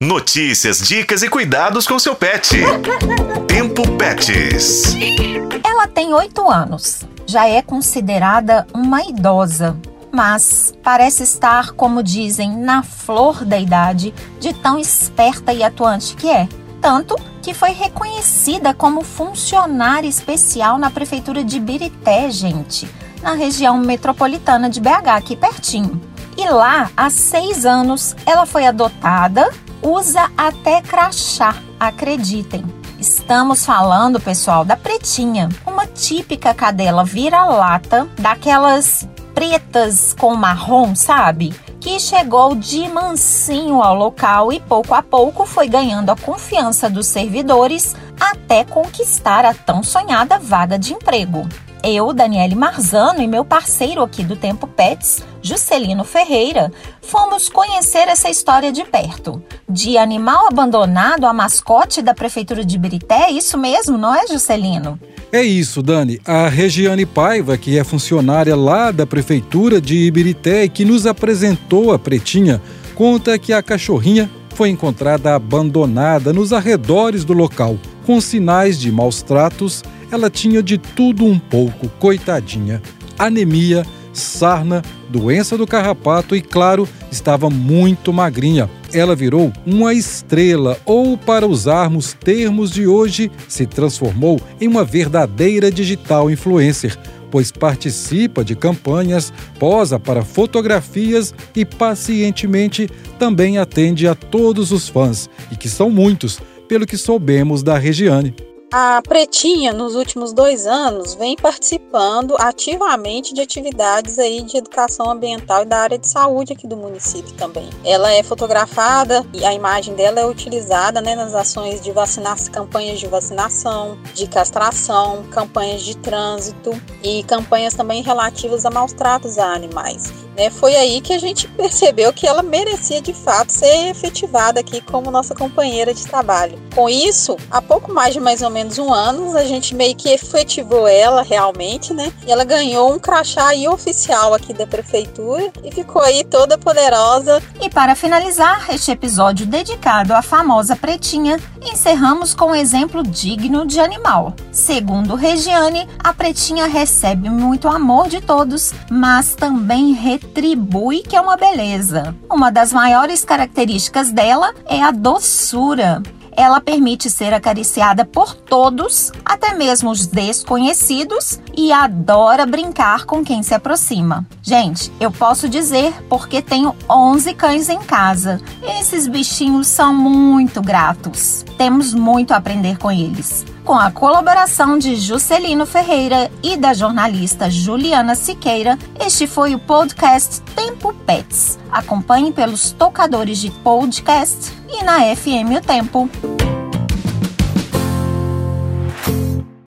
Notícias, dicas e cuidados com seu pet. Tempo Pets. Ela tem oito anos. Já é considerada uma idosa, mas parece estar, como dizem, na flor da idade de tão esperta e atuante que é. Tanto que foi reconhecida como funcionária especial na prefeitura de Birité, gente, na região metropolitana de BH, aqui pertinho. E lá, há seis anos, ela foi adotada, usa até crachá, acreditem. Estamos falando, pessoal, da pretinha, uma típica cadela vira-lata, daquelas pretas com marrom, sabe? Que chegou de mansinho ao local e pouco a pouco foi ganhando a confiança dos servidores até conquistar a tão sonhada vaga de emprego. Eu, Daniele Marzano e meu parceiro aqui do Tempo Pets, Juscelino Ferreira, fomos conhecer essa história de perto. De animal abandonado a mascote da Prefeitura de Birité, é isso mesmo, não é, Juscelino? É isso, Dani. A Regiane Paiva, que é funcionária lá da Prefeitura de Ibirité e que nos apresentou a Pretinha, conta que a cachorrinha foi encontrada abandonada nos arredores do local, com sinais de maus tratos ela tinha de tudo um pouco, coitadinha. Anemia, sarna, doença do carrapato e, claro, estava muito magrinha. Ela virou uma estrela, ou, para usarmos termos de hoje, se transformou em uma verdadeira digital influencer, pois participa de campanhas, posa para fotografias e pacientemente também atende a todos os fãs, e que são muitos, pelo que soubemos da Regiane. A Pretinha, nos últimos dois anos, vem participando ativamente de atividades aí de educação ambiental e da área de saúde aqui do município também. Ela é fotografada e a imagem dela é utilizada né, nas ações de vacinação, campanhas de vacinação, de castração, campanhas de trânsito e campanhas também relativas a maus tratos a animais. Né? Foi aí que a gente percebeu que ela merecia de fato ser efetivada aqui como nossa companheira de trabalho. Com isso, há pouco mais de mais ou menos um ano, a gente meio que efetivou ela realmente, né? E ela ganhou um crachá oficial aqui da prefeitura e ficou aí toda poderosa. E para finalizar este episódio dedicado à famosa pretinha, encerramos com um exemplo digno de animal. Segundo Regiane, a pretinha recebe muito amor de todos, mas também retribui que é uma beleza. Uma das maiores características dela é a doçura. Ela permite ser acariciada por todos, até mesmo os desconhecidos, e adora brincar com quem se aproxima. Gente, eu posso dizer porque tenho 11 cães em casa. Esses bichinhos são muito gratos. Temos muito a aprender com eles com a colaboração de Juscelino Ferreira e da jornalista Juliana Siqueira, este foi o podcast Tempo Pets. Acompanhe pelos tocadores de podcast e na FM O Tempo.